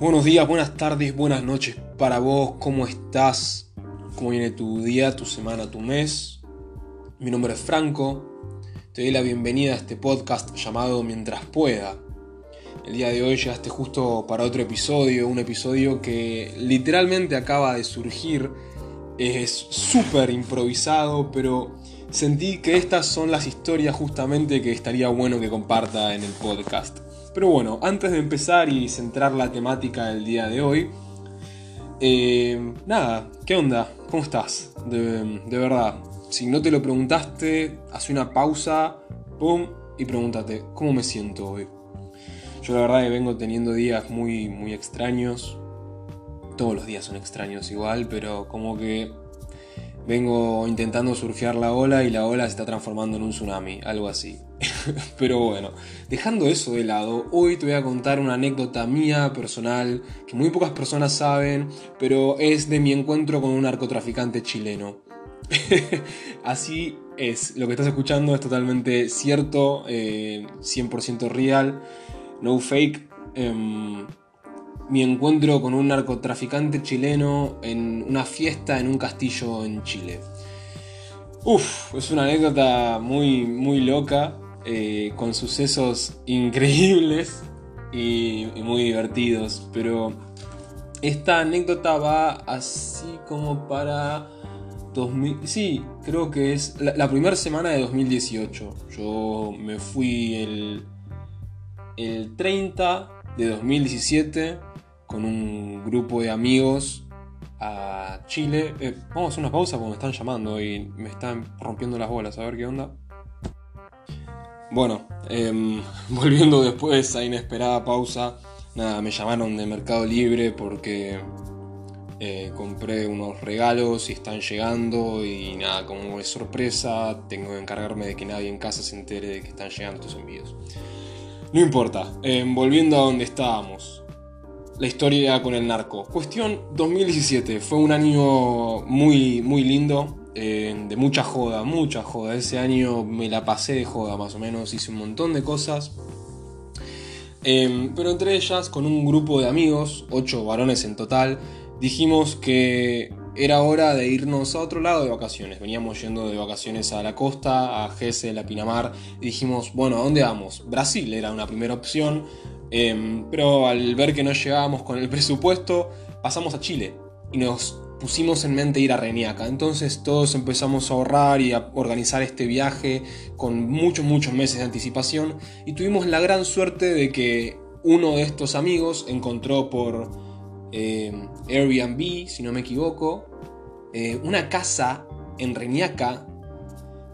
Buenos días, buenas tardes, buenas noches para vos. ¿Cómo estás? ¿Cómo viene tu día, tu semana, tu mes? Mi nombre es Franco. Te doy la bienvenida a este podcast llamado Mientras pueda. El día de hoy llegaste justo para otro episodio, un episodio que literalmente acaba de surgir. Es súper improvisado, pero sentí que estas son las historias justamente que estaría bueno que comparta en el podcast. Pero bueno, antes de empezar y centrar la temática del día de hoy, eh, nada, ¿qué onda? ¿Cómo estás? De, verdad, si no te lo preguntaste, haz una pausa, pum, y pregúntate, ¿cómo me siento hoy? Yo la verdad que vengo teniendo días muy, muy extraños. Todos los días son extraños igual, pero como que vengo intentando surfear la ola y la ola se está transformando en un tsunami, algo así. Pero bueno, dejando eso de lado, hoy te voy a contar una anécdota mía personal que muy pocas personas saben, pero es de mi encuentro con un narcotraficante chileno. Así es, lo que estás escuchando es totalmente cierto, 100% eh, real, no fake. Em, mi encuentro con un narcotraficante chileno en una fiesta en un castillo en Chile. Uf, es una anécdota muy, muy loca, eh, con sucesos increíbles y, muy divertidos, pero esta anécdota va así como para 2000, sí, creo que es la, primera semana de 2018. Yo me fui el, el 30 de 2017 con un grupo de amigos a Chile. Eh, vamos a hacer una pausa porque me están llamando y me están rompiendo las bolas. A ver qué onda. Bueno, em, volviendo después a inesperada pausa, nada, me llamaron de Mercado Libre porque eh, compré unos regalos y están llegando y nada, como es sorpresa, tengo que encargarme de que nadie en casa se entere de que están llegando estos envíos. No importa, em, volviendo a donde estábamos. La historia con el narco. Cuestión 2017, fue un año muy, muy lindo de mucha joda, mucha joda. Ese año me la pasé de joda más o menos, hice un montón de cosas. Em, pero entre ellas, con un grupo de amigos, ocho varones en total, dijimos que era hora de irnos a otro lado de vacaciones. Veníamos yendo de vacaciones a la costa, a Gese, la Pinamar, y dijimos, bueno, ¿a dónde vamos? Brasil era una primera opción, em, pero al ver que no llegábamos con el presupuesto, pasamos a Chile y nos pusimos en mente ir a Reñaca. Entonces todos empezamos a ahorrar y a organizar este viaje con muchos, muchos meses de anticipación y tuvimos la gran suerte de que uno de estos amigos encontró por eh, Airbnb, si no me equivoco, eh, una casa en Reñaca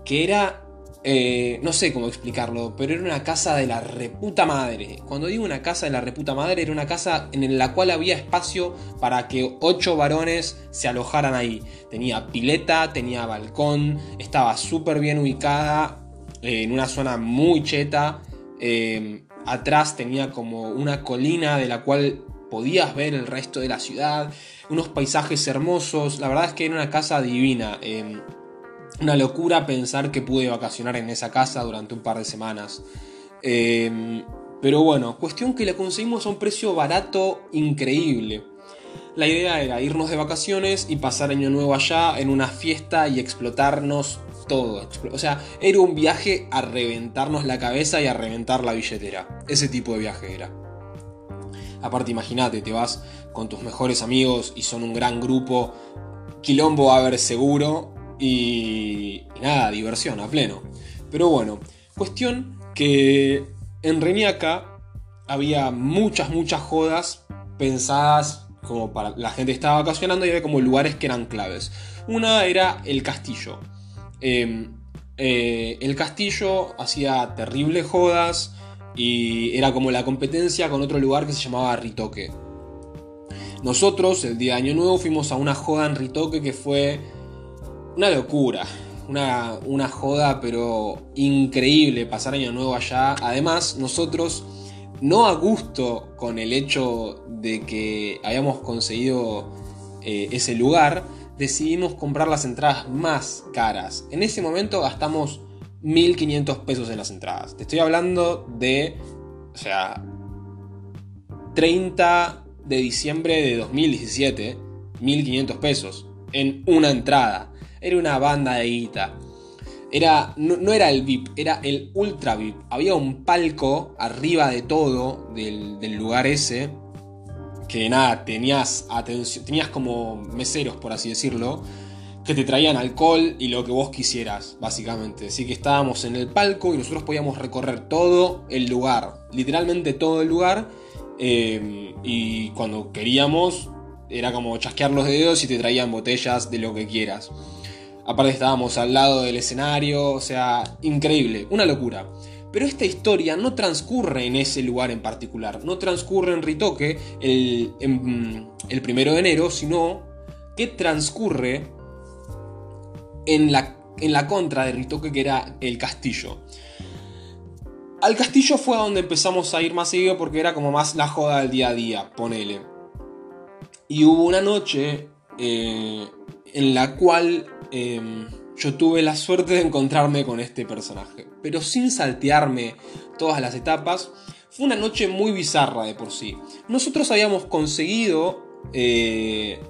que era eh, no sé cómo explicarlo, pero era una casa de la reputa madre. Cuando digo una casa de la reputa madre, era una casa en la cual había espacio para que ocho varones se alojaran ahí. Tenía pileta, tenía balcón, estaba súper bien ubicada, eh, en una zona muy cheta. Eh, atrás tenía como una colina de la cual podías ver el resto de la ciudad, unos paisajes hermosos. La verdad es que era una casa divina una locura pensar que pude vacacionar en esa casa durante un par de semanas. Em, pero bueno, cuestión que la conseguimos a un precio barato increíble. La idea era irnos de vacaciones y pasar año nuevo allá en una fiesta y explotarnos todo. O sea, era un viaje a reventarnos la cabeza y a reventar la billetera. Ese tipo de viaje era. Aparte, imagínate, te vas con tus mejores amigos y son un gran grupo. Quilombo a ver seguro y, nada, diversión a pleno. Pero bueno, cuestión que en Reñaca había muchas, muchas jodas pensadas como para la gente estaba vacacionando y había como lugares que eran claves. Una era el castillo. Em, eh, el castillo hacía terribles jodas y era como la competencia con otro lugar que se llamaba Ritoque. Nosotros el día de Año Nuevo fuimos a una joda en Ritoque que fue una locura. Una, joda, pero increíble pasar año nuevo allá. Además, nosotros, no a gusto con el hecho de que habíamos conseguido eh, ese lugar, decidimos comprar las entradas más caras. En ese momento gastamos 1500 pesos en las entradas. Te estoy hablando de, o sea, 30 de diciembre de 2017, 1500 pesos, en una entrada. Era una banda de guita. Era, no, era el VIP, era el ultra VIP. Había un palco arriba de todo del, del lugar ese. Que nada, tenías atención, tenías como meseros, por así decirlo, que te traían alcohol y lo que vos quisieras, básicamente. Así que estábamos en el palco y nosotros podíamos recorrer todo el lugar, literalmente todo el lugar. Eh, y cuando queríamos, era como chasquear los dedos y te traían botellas de lo que quieras. Aparte estábamos al lado del escenario, o sea, increíble, una locura. Pero esta historia no transcurre en ese lugar en particular, no transcurre en Ritoque el, el primero de enero, sino que transcurre en la, en la contra de Ritoque, que era el castillo. Al castillo fue a donde empezamos a ir más seguido porque era como más la joda del día a día, ponele. Y hubo una noche eh, en la cual em, yo tuve la suerte de encontrarme con este personaje. Pero sin saltearme todas las etapas, fue una noche muy bizarra de por sí. Nosotros habíamos conseguido eh,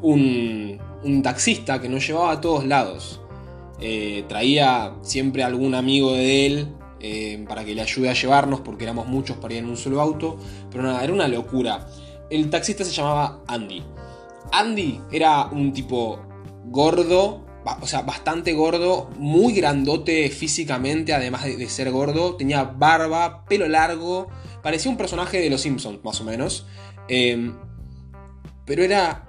un, un taxista que nos llevaba a todos lados. Eh, traía siempre algún amigo de él eh, para que le ayude a llevarnos porque éramos muchos para ir en un solo auto. Pero nada, era una locura. El taxista se llamaba Andy. Andy era un tipo gordo, o sea, bastante gordo, muy grandote físicamente, además de, ser gordo. Tenía barba, pelo largo, parecía un personaje de Los Simpsons, más o menos. Eh, pero era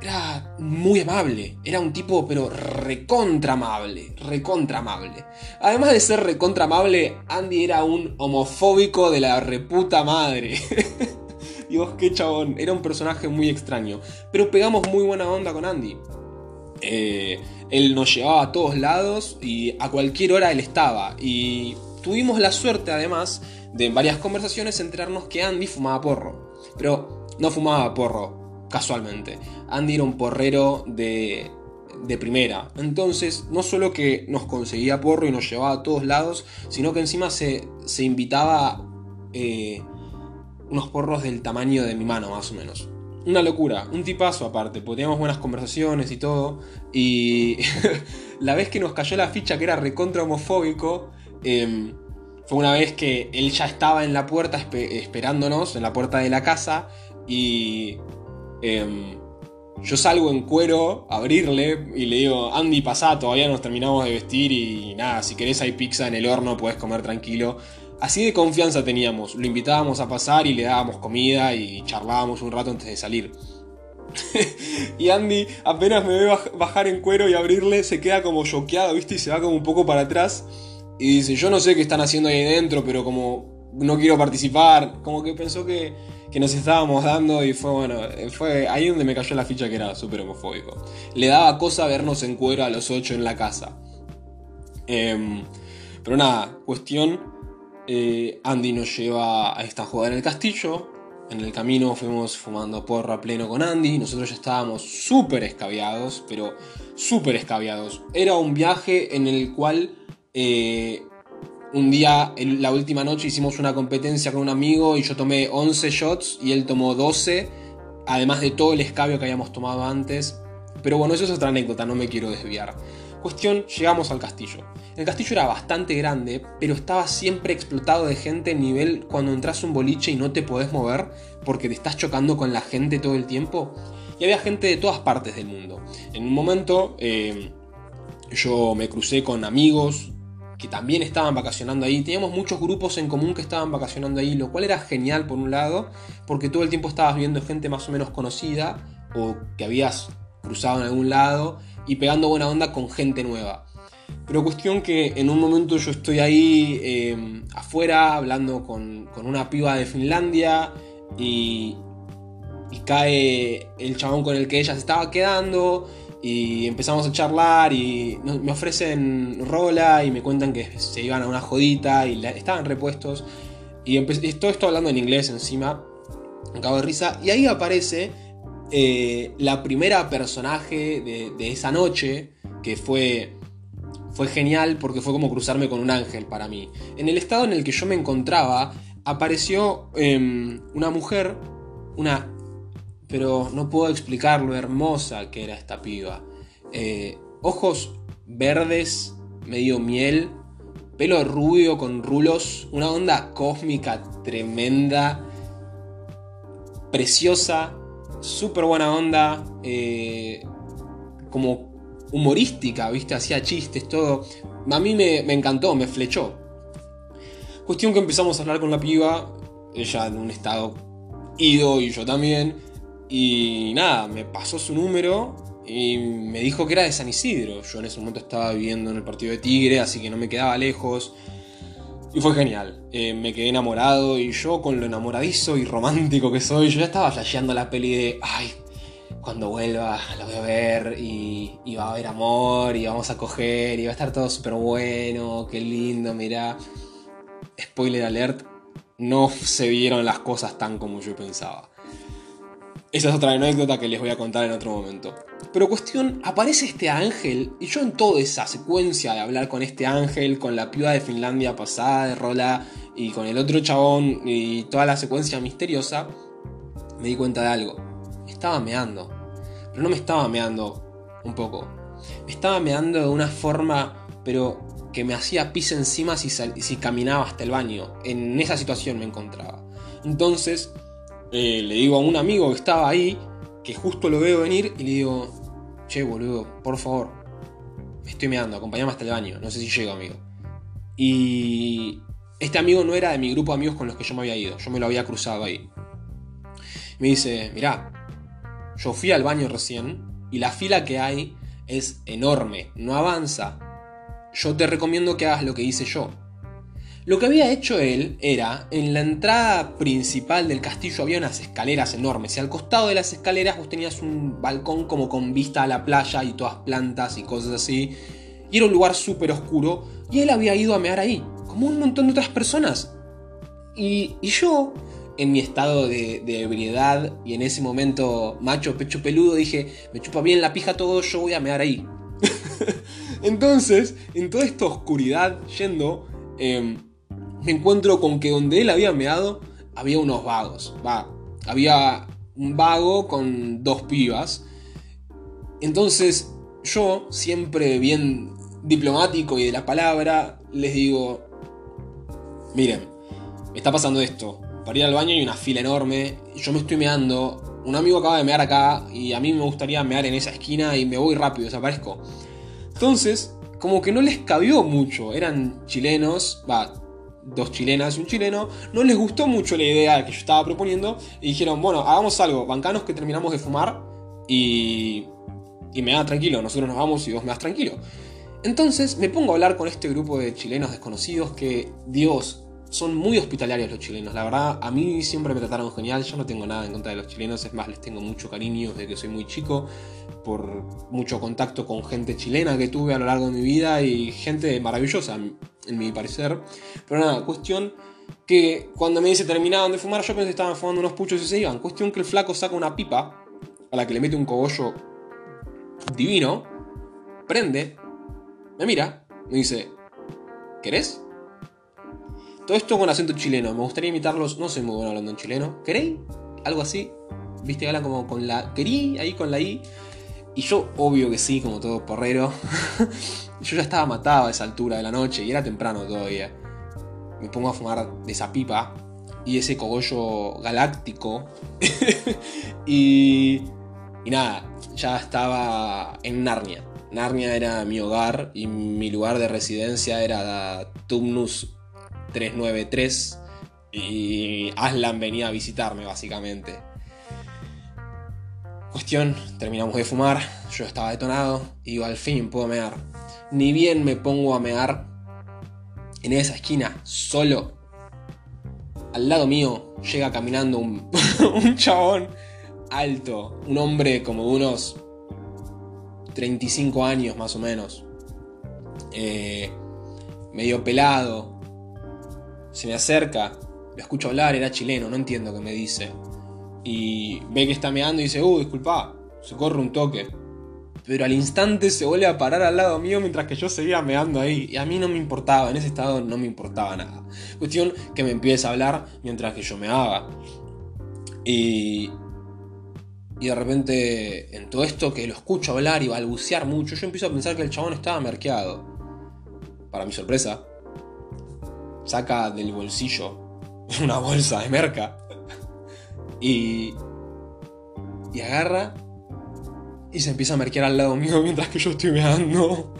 era muy amable. Era un tipo, pero recontra amable. Recontra amable. Además de ser recontra amable, Andy era un homofóbico de la reputa madre. Dios, qué chabón. Era un personaje muy extraño. Pero pegamos muy buena onda con Andy. Eh, él nos llevaba a todos lados y a cualquier hora él estaba. Y tuvimos la suerte, además, de en varias conversaciones enterarnos que Andy fumaba porro. Pero no fumaba porro casualmente. Andy era un porrero de, de primera. Entonces, no solo que nos conseguía porro y nos llevaba a todos lados, sino que encima se, se invitaba eh, unos porros del tamaño de mi mano, más o menos. Una locura, un tipazo aparte, porque teníamos buenas conversaciones y todo. Y la vez que nos cayó la ficha que era recontra homofóbico, em, fue una vez que él ya estaba en la puerta esperándonos, en la puerta de la casa, y Em, yo salgo en cuero a abrirle y le digo, Andy, pasá, todavía nos terminamos de vestir y nada, si querés hay pizza en el horno, puedes comer tranquilo. Así de confianza teníamos, lo invitábamos a pasar y le dábamos comida y charlábamos un rato antes de salir. y Andy apenas me ve bajar en cuero y abrirle, se queda como choqueado, ¿viste? Y se va como un poco para atrás. Y dice, yo no sé qué están haciendo ahí dentro, pero como no quiero participar, como que pensó que que nos estábamos dando y fue bueno, fue ahí donde me cayó la ficha que era súper homofóbico. Le daba cosa vernos en cuero a los ocho en la casa. Em, pero nada, cuestión, eh, Andy nos lleva a esta jugada en el castillo. En el camino fuimos fumando porra pleno con Andy. Nosotros ya estábamos súper escabiados, pero súper escabiados. Era un viaje en el cual eh, un día, la última noche, hicimos una competencia con un amigo y yo tomé 11 shots y él tomó 12, además de todo el escabio que habíamos tomado antes. Pero bueno, eso es otra anécdota, no me quiero desviar. Cuestión, llegamos al castillo. El castillo era bastante grande, pero estaba siempre explotado de gente nivel cuando entras un boliche y no te podés mover porque te estás chocando con la gente todo el tiempo. Y había gente de todas partes del mundo. En un momento eh, yo me crucé con amigos que también estaban vacacionando ahí. Teníamos muchos grupos en común que estaban vacacionando ahí, lo cual era genial por un lado, porque todo el tiempo estabas viendo gente más o menos conocida o que habías cruzado en algún lado y pegando buena onda con gente nueva. Pero cuestión que en un momento yo estoy ahí em, afuera hablando con, con, una piba de Finlandia y, y cae el chabón con el que ella se estaba quedando y empezamos a charlar y me ofrecen rola y me cuentan que se iban a una jodita y estaban repuestos. Y todo esto hablando en inglés encima, me cago de risa. Y ahí aparece eh, la primera personaje de, esa noche, que fue, fue genial porque fue como cruzarme con un ángel para mí. En el estado en el que yo me encontraba, apareció em, una mujer una... Pero no puedo explicar lo hermosa que era esta piba. Eh, ojos verdes, medio miel, pelo rubio con rulos, una onda cósmica tremenda, preciosa, súper buena onda, eh, como humorística, ¿viste? Hacía chistes, todo. A mí me, me encantó, me flechó. Cuestión que empezamos a hablar con la piba, ella en un estado ido y yo también. Y nada, me pasó su número y me dijo que era de San Isidro. Yo en ese momento estaba viviendo en el partido de Tigre, así que no me quedaba lejos. Y fue genial. Eh, me quedé enamorado y yo con lo enamoradizo y romántico que soy, yo ya estaba flasheando la peli de, ay, cuando vuelva la voy a ver y, y, va a haber amor y vamos a coger y va a estar todo súper bueno, qué lindo, mirá. Spoiler alert, no se vieron las cosas tan como yo pensaba. Esa es otra anécdota que les voy a contar en otro momento. Pero cuestión, aparece este ángel y yo en toda esa secuencia de hablar con este ángel, con la piba de Finlandia pasada de Rola y con el otro chabón y toda la secuencia misteriosa, me di cuenta de algo. Estaba meando. Pero no me estaba meando un poco. Me estaba meando de una forma, pero que me hacía pis encima si, si caminaba hasta el baño. En esa situación me encontraba. Entonces, eh, le digo a un amigo que estaba ahí, que justo lo veo venir, y le digo, che, boludo, por favor, me estoy meando, acompáñame hasta el baño, no sé si llego, amigo. Y este amigo no era de mi grupo de amigos con los que yo me había ido, yo me lo había cruzado ahí. Me dice, mirá, yo fui al baño recién y la fila que hay es enorme, no avanza. Yo te recomiendo que hagas lo que hice yo. Lo que había hecho él era, en la entrada principal del castillo había unas escaleras enormes y al costado de las escaleras vos tenías un balcón como con vista a la playa y todas plantas y cosas así. Y era un lugar súper oscuro y él había ido a mear ahí, como un montón de otras personas. Y, y yo, en mi estado de, de, ebriedad y en ese momento macho, pecho peludo, dije, me chupa bien la pija todo, yo voy a mear ahí. Entonces, en toda esta oscuridad, yendo... Eh, me encuentro con que donde él había meado había unos vagos. Va, había un vago con dos pibas. Entonces yo, siempre bien diplomático y de la palabra, les digo, miren, me está pasando esto. Para ir al baño hay una fila enorme, yo me estoy meando, un amigo acaba de mear acá y a mí me gustaría mear en esa esquina y me voy rápido, desaparezco. Entonces, como que no les cabió mucho, eran chilenos, va, dos chilenas y un chileno, no les gustó mucho la idea que yo estaba proponiendo y dijeron, bueno, hagamos algo, bancanos que terminamos de fumar y, y me da tranquilo, nosotros nos vamos y vos me das tranquilo. Entonces me pongo a hablar con este grupo de chilenos desconocidos que, Dios, son muy hospitalarios los chilenos. La verdad, a mí siempre me trataron genial. Yo no tengo nada en contra de los chilenos. Es más, les tengo mucho cariño desde que soy muy chico. Por mucho contacto con gente chilena que tuve a lo largo de mi vida. Y gente maravillosa, en mi parecer. Pero nada, cuestión que cuando me dice terminaban de fumar, yo pensé que estaban fumando unos puchos y se iban. Cuestión que el flaco saca una pipa a la que le mete un cogollo divino. Prende. Me mira. Me dice, ¿querés? Todo esto con acento chileno. Me gustaría imitarlos. No soy muy bueno hablando en chileno. ¿Queréis? Algo así. ¿Viste? Hablan como con la. ¿Querí? Ahí con la I. Y yo, obvio que sí, como todo porrero. yo ya estaba matado a esa altura de la noche y era temprano todavía. Me pongo a fumar de esa pipa y ese cogollo galáctico. y. Y nada, ya estaba en Narnia. Narnia era mi hogar y mi lugar de residencia era Tumnus 393 y Aslan venía a visitarme básicamente. Cuestión, terminamos de fumar, yo estaba detonado y digo, al fin puedo mear. Ni bien me pongo a mear en esa esquina, solo. Al lado mío llega caminando un, un chabón alto, un hombre como de unos 35 años más o menos. Eh, medio pelado, se me acerca, lo escucho hablar, era chileno, no entiendo qué me dice. Y ve que está meando y dice, uh, disculpa, se corre un toque. Pero al instante se vuelve a parar al lado mío mientras que yo seguía meando ahí. Y a mí no me importaba, en ese estado no me importaba nada. Cuestión que me empieza a hablar mientras que yo me haga. Y, y de repente, en todo esto que lo escucho hablar y balbucear mucho, yo empiezo a pensar que el chabón estaba merqueado. Para mi sorpresa, saca del bolsillo una bolsa de merca y, y agarra y se empieza a merquear al lado mío mientras que yo estoy mirando.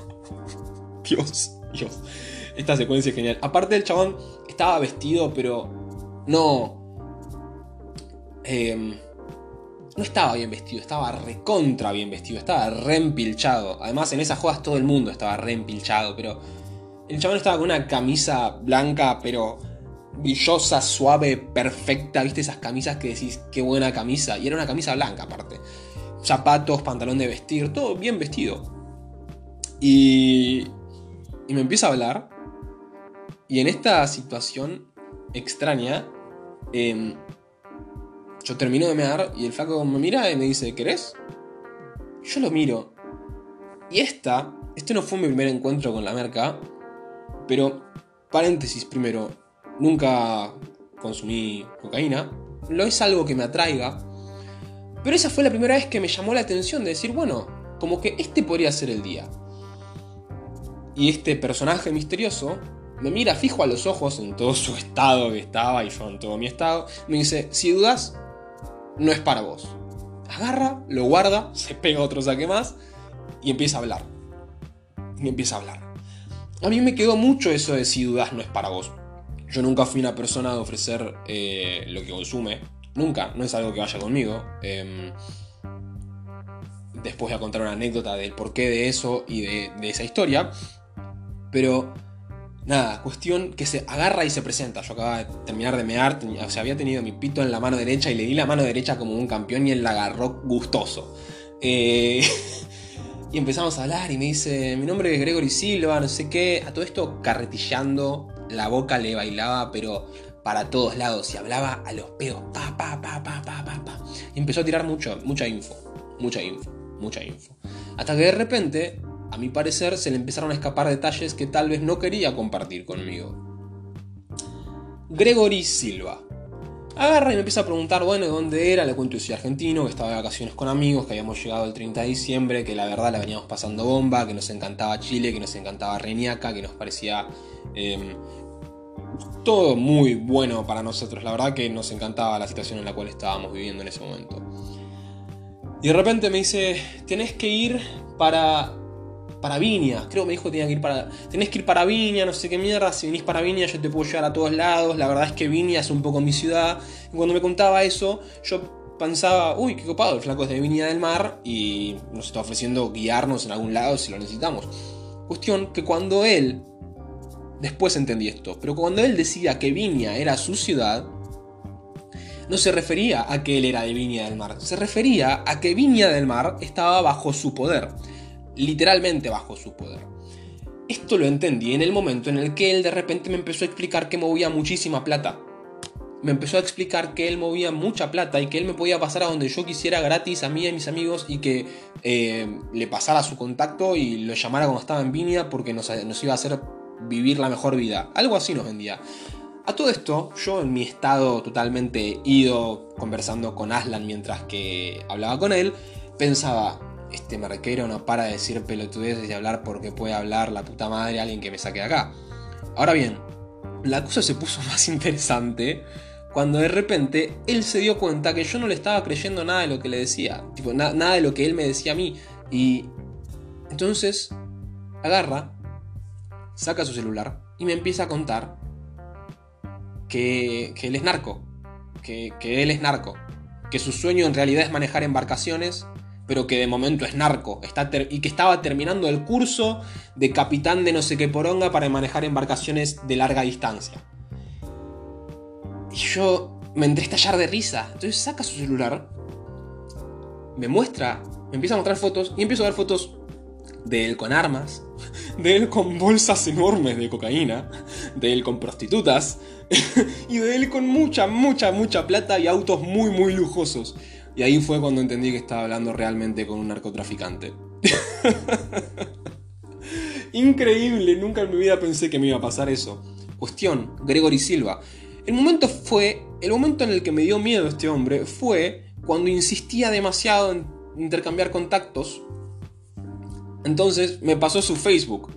Dios, Dios. Esta secuencia es genial. Aparte el chabón estaba vestido, pero no... Em, no estaba bien vestido, estaba recontra bien vestido, estaba reempilchado. Además, en esas juegas todo el mundo estaba reempilchado, pero el chabón estaba con una camisa blanca, pero brillosa, suave, perfecta. ¿Viste esas camisas que decís, qué buena camisa? Y era una camisa blanca, aparte. Zapatos, pantalón de vestir, todo bien vestido. Y, y me empieza a hablar. Y en esta situación extraña, em, yo termino de mear y el flaco me mira y me dice, ¿querés? Yo lo miro. Y esta, este no fue mi primer encuentro con la merca, pero, paréntesis primero, nunca consumí cocaína, no es algo que me atraiga, pero esa fue la primera vez que me llamó la atención de decir, bueno, como que este podría ser el día. Y este personaje misterioso me mira fijo a los ojos en todo su estado que estaba y yo en todo mi estado. Me dice, si dudas, no es para vos. Agarra, lo guarda, se pega otro saque más y empieza a hablar. Y empieza a hablar. A mí me quedó mucho eso de si dudas no es para vos. Yo nunca fui una persona de ofrecer eh, lo que consume. Nunca, no es algo que vaya conmigo. Em, después voy a contar una anécdota del porqué de eso y de, esa historia. Pero nada, cuestión que se agarra y se presenta. Yo acababa de terminar de mear, o sea, había tenido mi pito en la mano derecha y le di la mano derecha como un campeón y él la agarró gustoso. Eh, Y empezamos a hablar y me dice, mi nombre es Gregory Silva, no sé qué. A todo esto carretillando, la boca le bailaba, pero para todos lados. Y hablaba a los pedos, pa, pa, pa, pa, pa, pa, pa. Y empezó a tirar mucho, mucha info, mucha info, mucha info. Hasta que de repente, a mi parecer, se le empezaron a escapar detalles que tal vez no quería compartir conmigo. Gregory Silva Agarra y me empieza a preguntar, bueno, ¿dónde era? Le cuento que soy argentino, que estaba de vacaciones con amigos, que habíamos llegado el 30 de diciembre, que la verdad la veníamos pasando bomba, que nos encantaba Chile, que nos encantaba Reñaca, que nos parecía em, todo muy bueno para nosotros. La verdad que nos encantaba la situación en la cual estábamos viviendo en ese momento. Y de repente me dice, tenés que ir para para Viña. Creo que me dijo que tenía que ir para. Tenés que ir para Viña, no sé qué mierda. Si venís para Viña, yo te puedo llevar a todos lados. La verdad es que Viña es un poco mi ciudad. Y cuando me contaba eso, yo pensaba, uy, qué copado, el flaco es de Viña del Mar y nos está ofreciendo guiarnos en algún lado si lo necesitamos. Cuestión que cuando él. Después entendí esto, pero cuando él decía que Viña era su ciudad, no se refería a que él era de Viña del Mar, se refería a que Viña del Mar estaba bajo su poder literalmente bajo su poder. Esto lo entendí en el momento en el que él de repente me empezó a explicar que movía muchísima plata. Me empezó a explicar que él movía mucha plata y que él me podía pasar a donde yo quisiera gratis a mí y a mis amigos y que eh, le pasara su contacto y lo llamara cuando estaba en Viña porque nos, nos iba a hacer vivir la mejor vida. Algo así nos vendía. A todo esto, yo en mi estado totalmente ido, conversando con Aslan mientras que hablaba con él, pensaba, este marquero no para de decir pelotudeces y hablar porque puede hablar la puta madre alguien que me saque de acá. Ahora bien, la cosa se puso más interesante cuando de repente él se dio cuenta que yo no le estaba creyendo nada de lo que le decía, tipo, nada de lo que él me decía a mí. Y entonces agarra, saca su celular y me empieza a contar que, él es narco, que, él es narco, que su sueño en realidad es manejar embarcaciones pero que de momento es narco, está y que estaba terminando el curso de capitán de no sé qué poronga para manejar embarcaciones de larga distancia. Y yo me entré a estallar de risa. Entonces saca su celular, me muestra, me empieza a mostrar fotos y empiezo a ver fotos de él con armas, de él con bolsas enormes de cocaína, de él con prostitutas y de él con mucha, mucha, mucha plata y autos muy, muy lujosos. Y ahí fue cuando entendí que estaba hablando realmente con un narcotraficante. Increíble, nunca en mi vida pensé que me iba a pasar eso. Cuestión, Gregory Silva. El momento fue, el momento en el que me dio miedo este hombre fue cuando insistía demasiado en intercambiar contactos. Entonces me pasó su Facebook.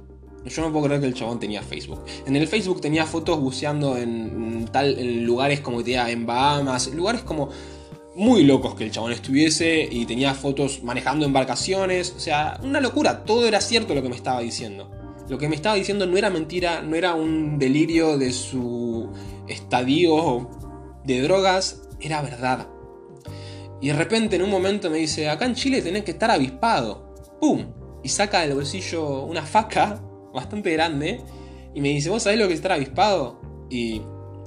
Yo no puedo creer que el chabón tenía Facebook. En el Facebook tenía fotos buceando en, tal, lugares como en Bahamas, lugares como muy locos que el chabón estuviese y tenía fotos manejando embarcaciones. O sea, una locura. Todo era cierto lo que me estaba diciendo. Lo que me estaba diciendo no era mentira, no era un delirio de su estadio de drogas, era verdad. Y de repente en un momento me dice, acá en Chile tenés que estar avispado. ¡Pum! Y saca del bolsillo una faca bastante grande y me dice, ¿vos sabés lo que es estar avispado? Y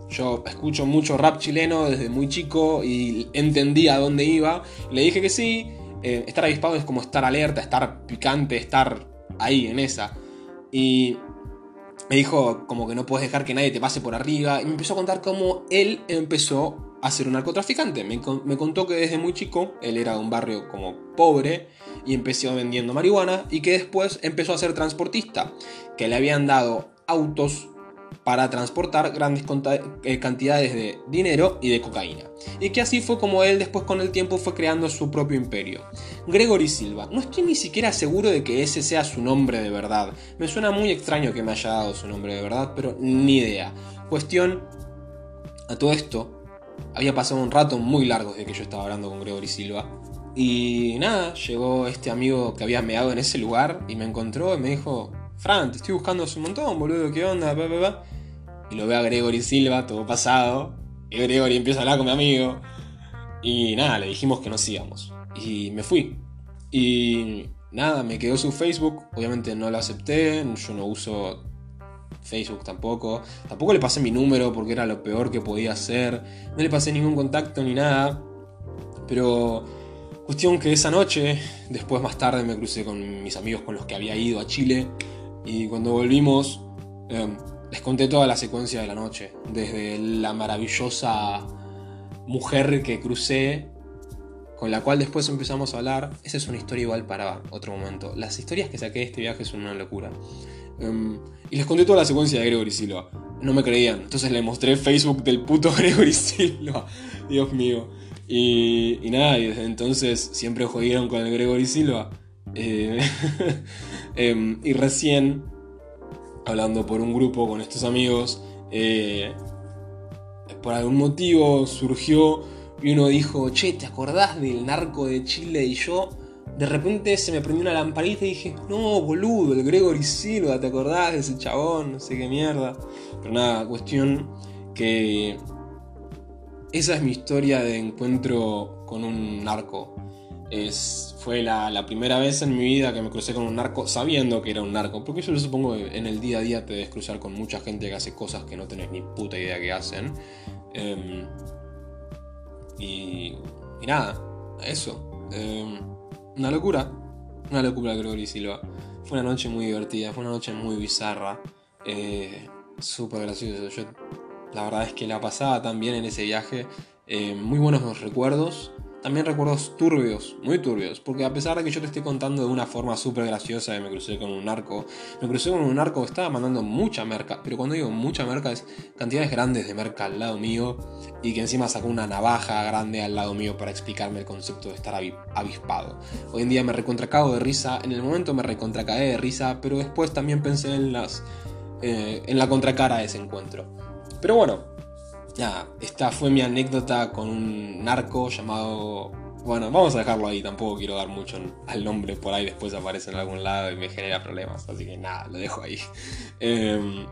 yo escucho mucho rap chileno desde muy chico y entendí a dónde iba. Le dije que sí. Eh, estar avispado es como estar alerta, estar picante, estar ahí en esa. Y me dijo como que no puedes dejar que nadie te pase por arriba. Y me empezó a contar cómo él empezó a ser un narcotraficante. Me, me contó que desde muy chico él era de un barrio como pobre y empezó vendiendo marihuana y que después empezó a ser transportista. Que le habían dado autos para transportar grandes eh, cantidades de dinero y de cocaína. Y que así fue como él después con el tiempo fue creando su propio imperio. Gregory Silva. No estoy ni siquiera seguro de que ese sea su nombre de verdad. Me suena muy extraño que me haya dado su nombre de verdad, pero ni idea. Cuestión, a todo esto, había pasado un rato muy largo desde que yo estaba hablando con Gregory Silva. Y nada, llegó este amigo que había meado en ese lugar y me encontró y me dijo, Fran, te estoy buscando hace un montón, boludo, ¿qué onda? Y lo ve a Gregory Silva, todo pasado. Y Gregory empieza a hablar con mi amigo. Y nada, le dijimos que nos íbamos. Y me fui. Y nada, me quedó su Facebook. Obviamente no lo acepté. Yo no uso Facebook tampoco. Tampoco le pasé mi número porque era lo peor que podía hacer. No le pasé ningún contacto ni nada. Pero cuestión que esa noche, después más tarde me crucé con mis amigos con los que había ido a Chile. Y cuando volvimos, em, les conté toda la secuencia de la noche. Desde la maravillosa mujer que crucé, con la cual después empezamos a hablar. Esa es una historia igual para otro momento. Las historias que saqué de este viaje son una locura. Em, y les conté toda la secuencia de Gregory Silva. No me creían. Entonces le mostré Facebook del puto Gregory Silva. Dios mío. Y, y nada, y desde entonces siempre jodieron con el Gregory Silva. Eh, em, y recién, hablando por un grupo con estos amigos, eh, por algún motivo surgió y uno dijo, che, ¿te acordás del narco de Chile? Y yo, de repente se me prendió una lamparita y dije, no, boludo, el Gregory Silva, ¿te acordás de ese chabón? No sé qué mierda. Pero nada, cuestión que esa es mi historia de encuentro con un narco. Es, fue la, primera vez en mi vida que me crucé con un narco sabiendo que era un narco. Porque yo supongo que en el día a día te debes cruzar con mucha gente que hace cosas que no tenés ni puta idea que hacen. Em, y, y, nada, eso. Em, una locura. Una locura, Gregory Silva. Fue una noche muy divertida, fue una noche muy bizarra. Eh, Súper gracioso. Yo, la verdad es que la pasaba tan bien en ese viaje. Eh, muy buenos recuerdos también recuerdos turbios, muy turbios, porque a pesar de que yo te esté contando de una forma súper graciosa de me crucé con un narco, me crucé con un narco que estaba mandando mucha merca, pero cuando digo mucha merca es cantidades grandes de merca al lado mío y que encima sacó una navaja grande al lado mío para explicarme el concepto de estar avispado. Hoy en día me recontracago de risa, en el momento me recontracaé de risa, pero después también pensé en, las, eh, en la contracara de ese encuentro. Pero bueno, ya, esta fue mi anécdota con un narco llamado... Bueno, vamos a dejarlo ahí, tampoco quiero dar mucho al nombre, por ahí después aparece en algún lado y me genera problemas, así que nada, lo dejo ahí. Em,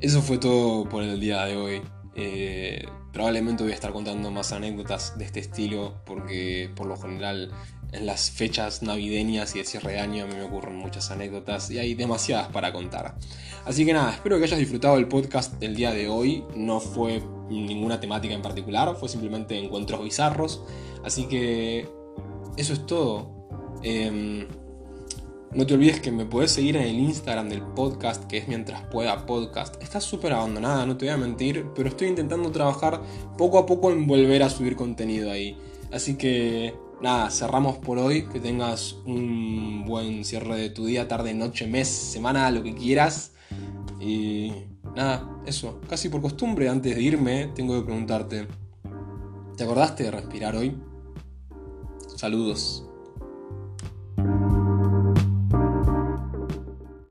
eso fue todo por el día de hoy. Eh, probablemente voy a estar contando más anécdotas de este estilo porque por lo general en las fechas navideñas y de cierre de año a mí me ocurren muchas anécdotas y hay demasiadas para contar. Así que nada, espero que hayas disfrutado el podcast del día de hoy. No fue ninguna temática en particular, fue simplemente encuentros bizarros. Así que eso es todo. Em, no te olvides que me puedes seguir en el Instagram del podcast, que es mientras pueda podcast. Está súper abandonada, no te voy a mentir, pero estoy intentando trabajar poco a poco en volver a subir contenido ahí. Así que nada, cerramos por hoy. Que tengas un buen cierre de tu día, tarde, noche, mes, semana, lo que quieras. Y nada, eso. Casi por costumbre, antes de irme, tengo que preguntarte. ¿Te acordaste de respirar hoy? Saludos.